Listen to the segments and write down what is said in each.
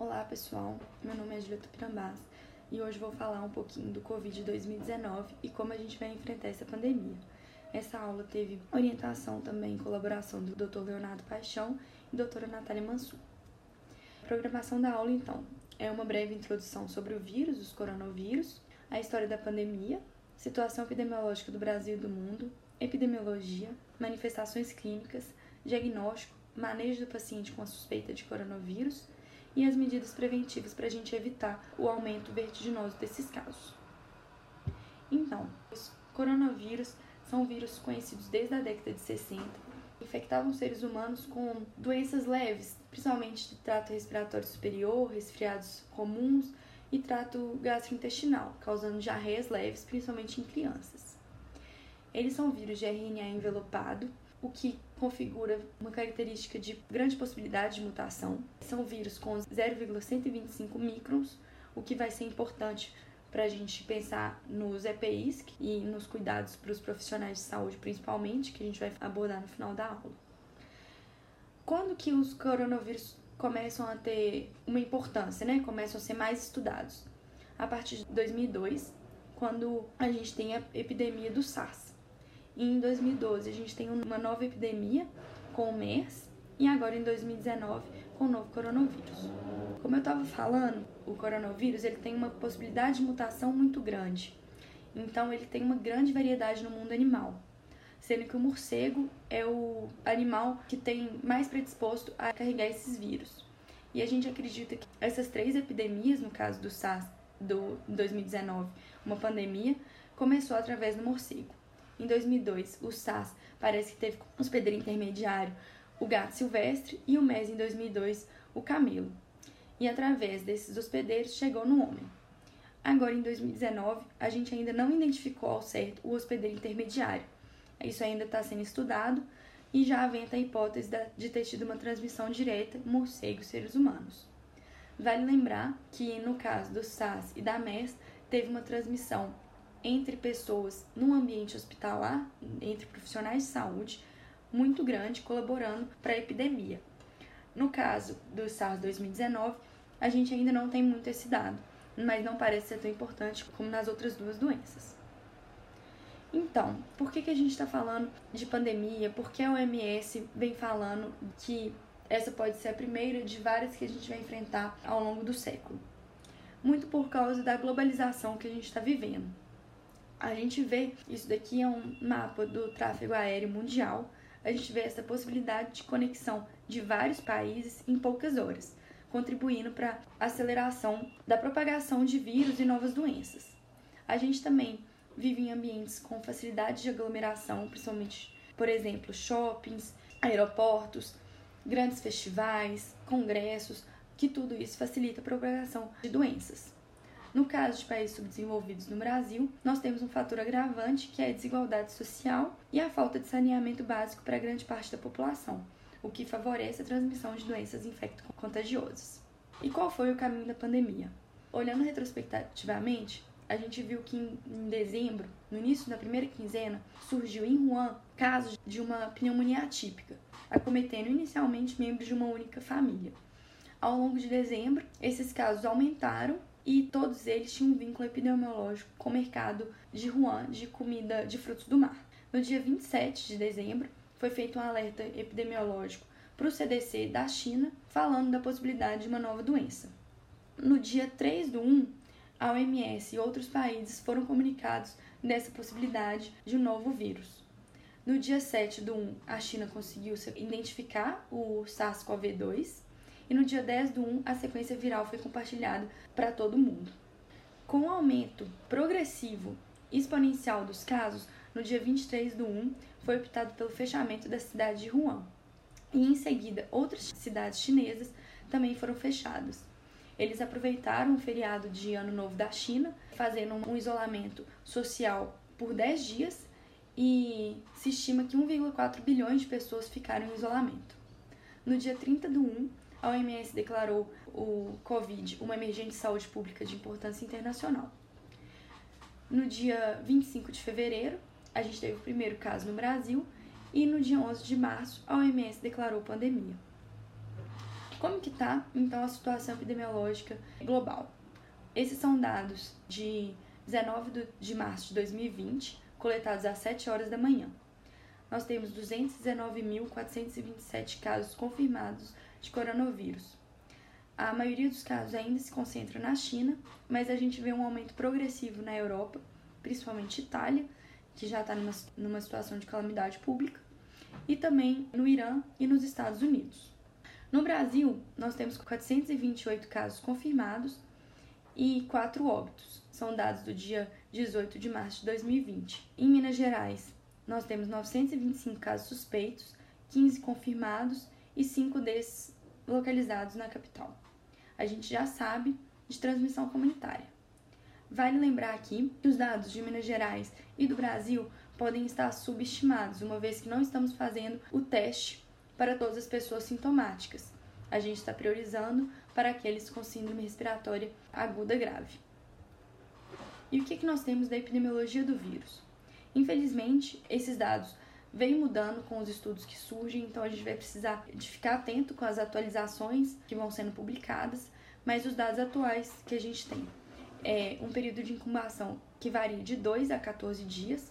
Olá pessoal, meu nome é Julieta Pirambás e hoje vou falar um pouquinho do Covid 2019 e como a gente vai enfrentar essa pandemia. Essa aula teve orientação também em colaboração do Dr. Leonardo Paixão e doutora Natália Mansur. A programação da aula, então, é uma breve introdução sobre o vírus, os coronavírus, a história da pandemia, situação epidemiológica do Brasil e do mundo, epidemiologia, manifestações clínicas, diagnóstico, manejo do paciente com a suspeita de coronavírus e as medidas preventivas para a gente evitar o aumento vertiginoso desses casos. Então, os coronavírus são vírus conhecidos desde a década de 60, infectavam seres humanos com doenças leves, principalmente de trato respiratório superior, resfriados comuns e trato gastrointestinal, causando diarreias leves, principalmente em crianças. Eles são vírus de RNA envelopado, o que configura uma característica de grande possibilidade de mutação. São vírus com 0,125 microns, o que vai ser importante para a gente pensar nos EPIs e nos cuidados para os profissionais de saúde, principalmente, que a gente vai abordar no final da aula. Quando que os coronavírus começam a ter uma importância, né? Começam a ser mais estudados? A partir de 2002, quando a gente tem a epidemia do SARS. E em 2012 a gente tem uma nova epidemia com o MERS e agora em 2019 com o novo coronavírus. Como eu estava falando, o coronavírus ele tem uma possibilidade de mutação muito grande. Então ele tem uma grande variedade no mundo animal, sendo que o morcego é o animal que tem mais predisposto a carregar esses vírus. E a gente acredita que essas três epidemias, no caso do SARS do 2019, uma pandemia, começou através do morcego. Em 2002, o SARS parece que teve como hospedeiro intermediário o gato silvestre e o MES em 2002, o camelo. E através desses hospedeiros chegou no homem. Agora, em 2019, a gente ainda não identificou ao certo o hospedeiro intermediário. Isso ainda está sendo estudado e já aventa a hipótese de ter tido uma transmissão direta morcegos-seres humanos. Vale lembrar que, no caso do SARS e da MERS, teve uma transmissão entre pessoas num ambiente hospitalar, entre profissionais de saúde, muito grande, colaborando para a epidemia. No caso do SARS 2019, a gente ainda não tem muito esse dado, mas não parece ser tão importante como nas outras duas doenças. Então, por que, que a gente está falando de pandemia? Por que a OMS vem falando que essa pode ser a primeira de várias que a gente vai enfrentar ao longo do século? Muito por causa da globalização que a gente está vivendo. A gente vê, isso daqui é um mapa do tráfego aéreo mundial, a gente vê essa possibilidade de conexão de vários países em poucas horas, contribuindo para a aceleração da propagação de vírus e novas doenças. A gente também vive em ambientes com facilidade de aglomeração, principalmente, por exemplo, shoppings, aeroportos, grandes festivais, congressos, que tudo isso facilita a propagação de doenças. No caso de países subdesenvolvidos no Brasil, nós temos um fator agravante que é a desigualdade social e a falta de saneamento básico para grande parte da população, o que favorece a transmissão de doenças infecto-contagiosas. E qual foi o caminho da pandemia? Olhando retrospectivamente, a gente viu que em dezembro, no início da primeira quinzena, surgiu em Wuhan casos de uma pneumonia atípica, acometendo inicialmente membros de uma única família. Ao longo de dezembro, esses casos aumentaram e todos eles tinham um vínculo epidemiológico com o mercado de Wuhan de comida de frutos do mar. No dia 27 de dezembro, foi feito um alerta epidemiológico para o CDC da China, falando da possibilidade de uma nova doença. No dia 3 do 1, a OMS e outros países foram comunicados dessa possibilidade de um novo vírus. No dia 7 do 1, a China conseguiu identificar o SARS-CoV-2 e no dia 10 do 1 a sequência viral foi compartilhada para todo mundo. Com o aumento progressivo exponencial dos casos, no dia 23 do 1 foi optado pelo fechamento da cidade de Wuhan. E em seguida, outras cidades chinesas também foram fechadas. Eles aproveitaram o feriado de Ano Novo da China, fazendo um isolamento social por 10 dias e se estima que 1,4 bilhões de pessoas ficaram em isolamento. No dia 30 do 1, a OMS declarou o Covid uma emergência de saúde pública de importância internacional. No dia 25 de fevereiro, a gente teve o primeiro caso no Brasil e no dia 11 de março, a OMS declarou pandemia. Como que tá, então, a situação epidemiológica global? Esses são dados de 19 de março de 2020, coletados às 7 horas da manhã. Nós temos 219.427 casos confirmados de coronavírus. A maioria dos casos ainda se concentra na China, mas a gente vê um aumento progressivo na Europa, principalmente Itália, que já está numa, numa situação de calamidade pública, e também no Irã e nos Estados Unidos. No Brasil, nós temos 428 casos confirmados e 4 óbitos. São dados do dia 18 de março de 2020. Em Minas Gerais, nós temos 925 casos suspeitos, 15 confirmados e 5 desses localizados na capital. A gente já sabe de transmissão comunitária. Vale lembrar aqui que os dados de Minas Gerais e do Brasil podem estar subestimados, uma vez que não estamos fazendo o teste para todas as pessoas sintomáticas. A gente está priorizando para aqueles com síndrome respiratória aguda grave. E o que, que nós temos da epidemiologia do vírus? Infelizmente, esses dados vêm mudando com os estudos que surgem, então a gente vai precisar de ficar atento com as atualizações que vão sendo publicadas, mas os dados atuais que a gente tem é um período de incubação que varia de 2 a 14 dias,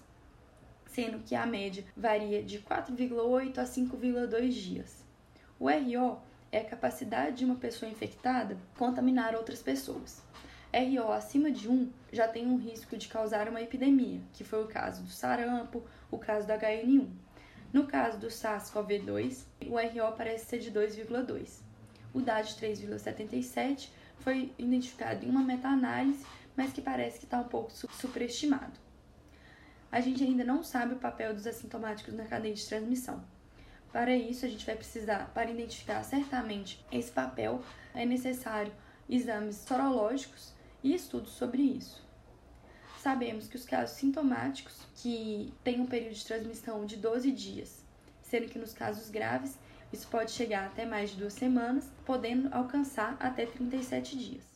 sendo que a média varia de 4,8 a 5,2 dias. O RO é a capacidade de uma pessoa infectada contaminar outras pessoas. RO acima de 1 já tem um risco de causar uma epidemia, que foi o caso do sarampo, o caso do HN1. No caso do SARS-CoV-2, o RO parece ser de 2,2. O DAD 3,77 foi identificado em uma meta-análise, mas que parece que está um pouco superestimado a gente ainda não sabe o papel dos assintomáticos na cadeia de transmissão. Para isso, a gente vai precisar, para identificar certamente esse papel, é necessário exames sorológicos e estudos sobre isso. Sabemos que os casos sintomáticos, que têm um período de transmissão de 12 dias, sendo que nos casos graves isso pode chegar até mais de duas semanas, podendo alcançar até 37 dias.